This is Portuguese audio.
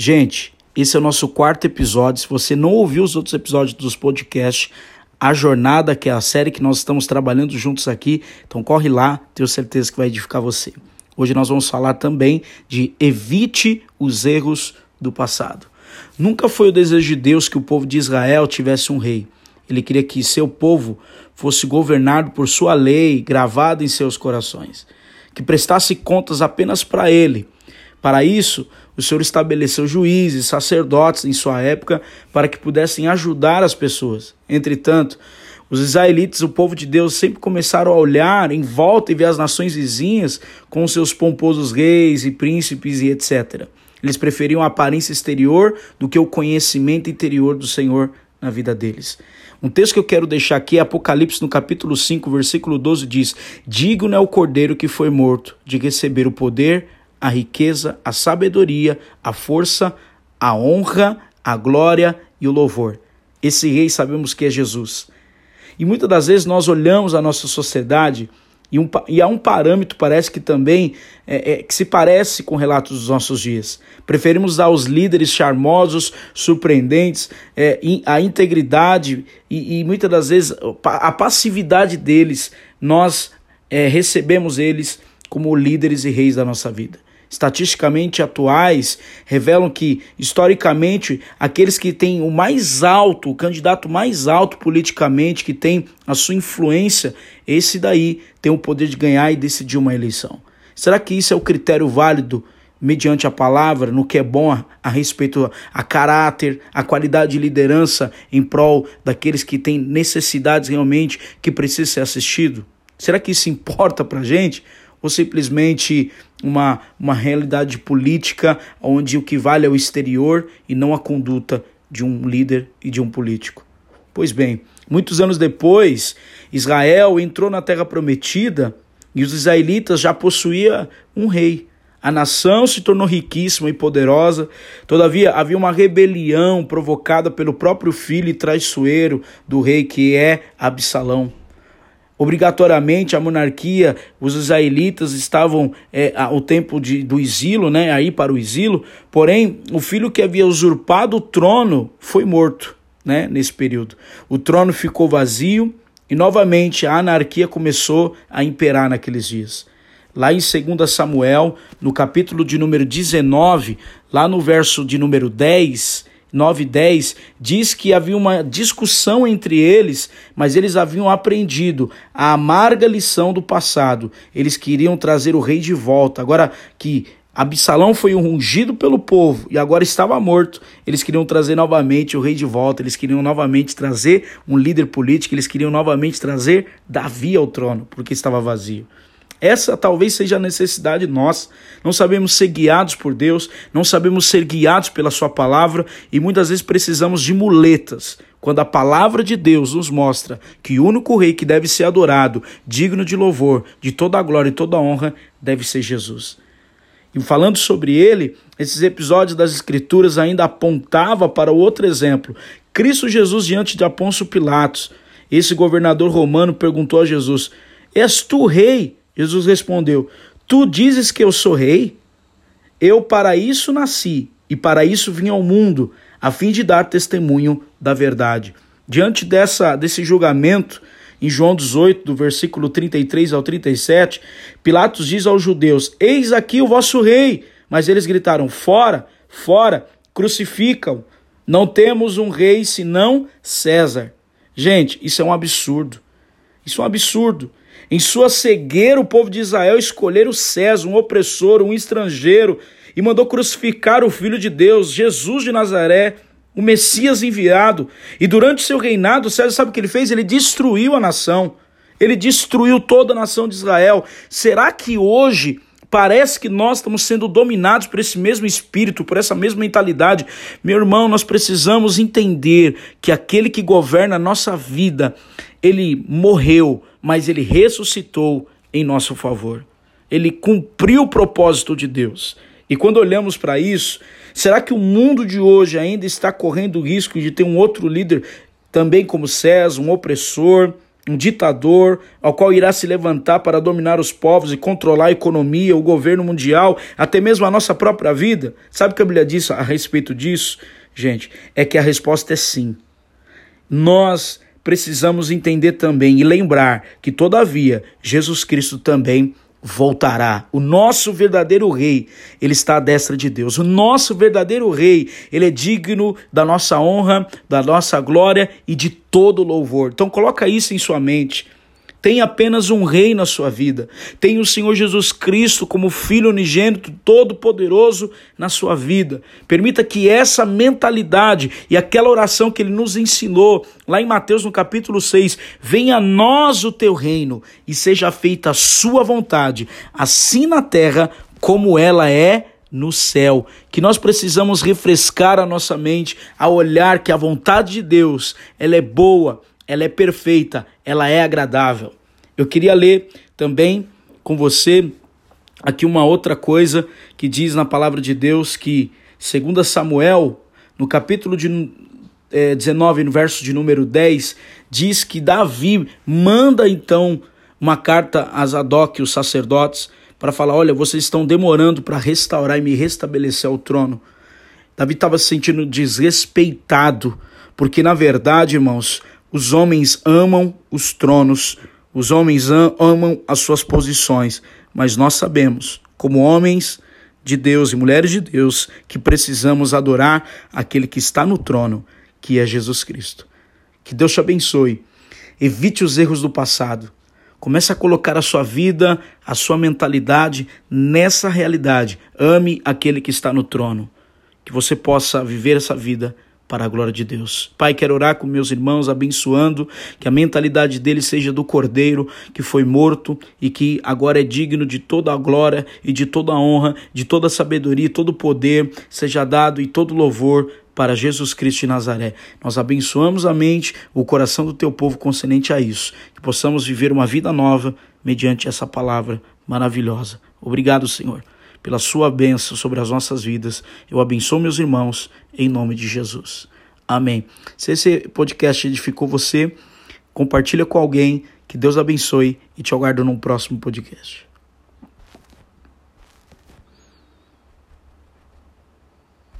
Gente, esse é o nosso quarto episódio. Se você não ouviu os outros episódios dos podcasts, a jornada, que é a série que nós estamos trabalhando juntos aqui, então corre lá, tenho certeza que vai edificar você. Hoje nós vamos falar também de evite os erros do passado. Nunca foi o desejo de Deus que o povo de Israel tivesse um rei. Ele queria que seu povo fosse governado por sua lei gravada em seus corações, que prestasse contas apenas para ele. Para isso, o Senhor estabeleceu juízes, sacerdotes em sua época para que pudessem ajudar as pessoas. Entretanto, os israelitas, o povo de Deus, sempre começaram a olhar em volta e ver as nações vizinhas com seus pomposos reis e príncipes e etc. Eles preferiam a aparência exterior do que o conhecimento interior do Senhor na vida deles. Um texto que eu quero deixar aqui é Apocalipse no capítulo 5, versículo 12 diz: Digno é o cordeiro que foi morto de receber o poder, a riqueza, a sabedoria, a força, a honra, a glória e o louvor. Esse rei sabemos que é Jesus. E muitas das vezes nós olhamos a nossa sociedade e, um, e há um parâmetro, parece que também, é, é, que se parece com relatos dos nossos dias. Preferimos dar aos líderes charmosos, surpreendentes, é, a integridade e, e, muitas das vezes a passividade deles, nós é, recebemos eles como líderes e reis da nossa vida estatisticamente atuais revelam que, historicamente, aqueles que têm o mais alto, o candidato mais alto politicamente, que tem a sua influência, esse daí tem o poder de ganhar e decidir uma eleição. Será que isso é o critério válido mediante a palavra, no que é bom a, a respeito a caráter, a qualidade de liderança em prol daqueles que têm necessidades realmente que precisam ser assistido? Será que isso importa para gente? Ou simplesmente uma, uma realidade política onde o que vale é o exterior e não a conduta de um líder e de um político? Pois bem, muitos anos depois, Israel entrou na terra prometida e os israelitas já possuíam um rei. A nação se tornou riquíssima e poderosa, todavia havia uma rebelião provocada pelo próprio filho e traiçoeiro do rei que é Absalão. Obrigatoriamente a monarquia, os israelitas estavam é, ao tempo de, do exílio, né, aí para o exílio, porém o filho que havia usurpado o trono foi morto né, nesse período. O trono ficou vazio e novamente a anarquia começou a imperar naqueles dias. Lá em 2 Samuel, no capítulo de número 19, lá no verso de número 10, 9 e 10 diz que havia uma discussão entre eles, mas eles haviam aprendido a amarga lição do passado. Eles queriam trazer o rei de volta. Agora que Absalão foi ungido pelo povo e agora estava morto. Eles queriam trazer novamente o rei de volta, eles queriam novamente trazer um líder político, eles queriam novamente trazer Davi ao trono, porque estava vazio. Essa talvez seja a necessidade nossa. Não sabemos ser guiados por Deus, não sabemos ser guiados pela Sua palavra e muitas vezes precisamos de muletas. Quando a palavra de Deus nos mostra que o único rei que deve ser adorado, digno de louvor, de toda a glória e toda a honra, deve ser Jesus. E falando sobre ele, esses episódios das Escrituras ainda apontava para outro exemplo. Cristo Jesus diante de Afonso Pilatos. Esse governador romano perguntou a Jesus: És tu rei? Jesus respondeu: Tu dizes que eu sou rei? Eu para isso nasci e para isso vim ao mundo, a fim de dar testemunho da verdade. Diante dessa desse julgamento, em João 18, do versículo 33 ao 37, Pilatos diz aos judeus: Eis aqui o vosso rei. Mas eles gritaram: Fora, fora, crucificam. Não temos um rei senão César. Gente, isso é um absurdo. Isso é um absurdo. Em sua cegueira, o povo de Israel escolheram César, um opressor, um estrangeiro, e mandou crucificar o Filho de Deus, Jesus de Nazaré, o Messias enviado. E durante seu reinado, César sabe o que ele fez? Ele destruiu a nação. Ele destruiu toda a nação de Israel. Será que hoje Parece que nós estamos sendo dominados por esse mesmo espírito, por essa mesma mentalidade. Meu irmão, nós precisamos entender que aquele que governa a nossa vida, ele morreu, mas ele ressuscitou em nosso favor. Ele cumpriu o propósito de Deus. E quando olhamos para isso, será que o mundo de hoje ainda está correndo o risco de ter um outro líder também como César, um opressor, um ditador, ao qual irá se levantar para dominar os povos e controlar a economia, o governo mundial, até mesmo a nossa própria vida? Sabe o que a Bíblia diz a respeito disso? Gente, é que a resposta é sim. Nós precisamos entender também e lembrar que, todavia, Jesus Cristo também voltará. O nosso verdadeiro rei, ele está à destra de Deus. O nosso verdadeiro rei, ele é digno da nossa honra, da nossa glória e de todo louvor. Então coloca isso em sua mente. Tem apenas um rei na sua vida. Tem o Senhor Jesus Cristo como Filho unigênito, todo-poderoso na sua vida. Permita que essa mentalidade e aquela oração que ele nos ensinou lá em Mateus no capítulo 6, venha a nós o teu reino e seja feita a sua vontade, assim na terra como ela é no céu, que nós precisamos refrescar a nossa mente a olhar que a vontade de Deus, ela é boa, ela é perfeita, ela é agradável. Eu queria ler também com você aqui uma outra coisa que diz na palavra de Deus que, segundo Samuel, no capítulo de é, 19, no verso de número 10, diz que Davi manda então uma carta a Zadok, os sacerdotes, para falar: olha, vocês estão demorando para restaurar e me restabelecer ao trono. Davi estava se sentindo desrespeitado, porque na verdade, irmãos, os homens amam os tronos, os homens amam as suas posições, mas nós sabemos, como homens de Deus e mulheres de Deus, que precisamos adorar aquele que está no trono, que é Jesus Cristo. Que Deus te abençoe. Evite os erros do passado. Comece a colocar a sua vida, a sua mentalidade nessa realidade. Ame aquele que está no trono. Que você possa viver essa vida para a glória de Deus. Pai, quero orar com meus irmãos, abençoando que a mentalidade deles seja do cordeiro que foi morto e que agora é digno de toda a glória e de toda a honra, de toda a sabedoria, todo o poder seja dado e todo louvor para Jesus Cristo de Nazaré. Nós abençoamos a mente, o coração do teu povo concernente a isso, que possamos viver uma vida nova mediante essa palavra maravilhosa. Obrigado, Senhor pela sua bênção sobre as nossas vidas. Eu abençoo meus irmãos em nome de Jesus. Amém. Se esse podcast edificou você, compartilha com alguém. Que Deus abençoe e te aguardo num próximo podcast.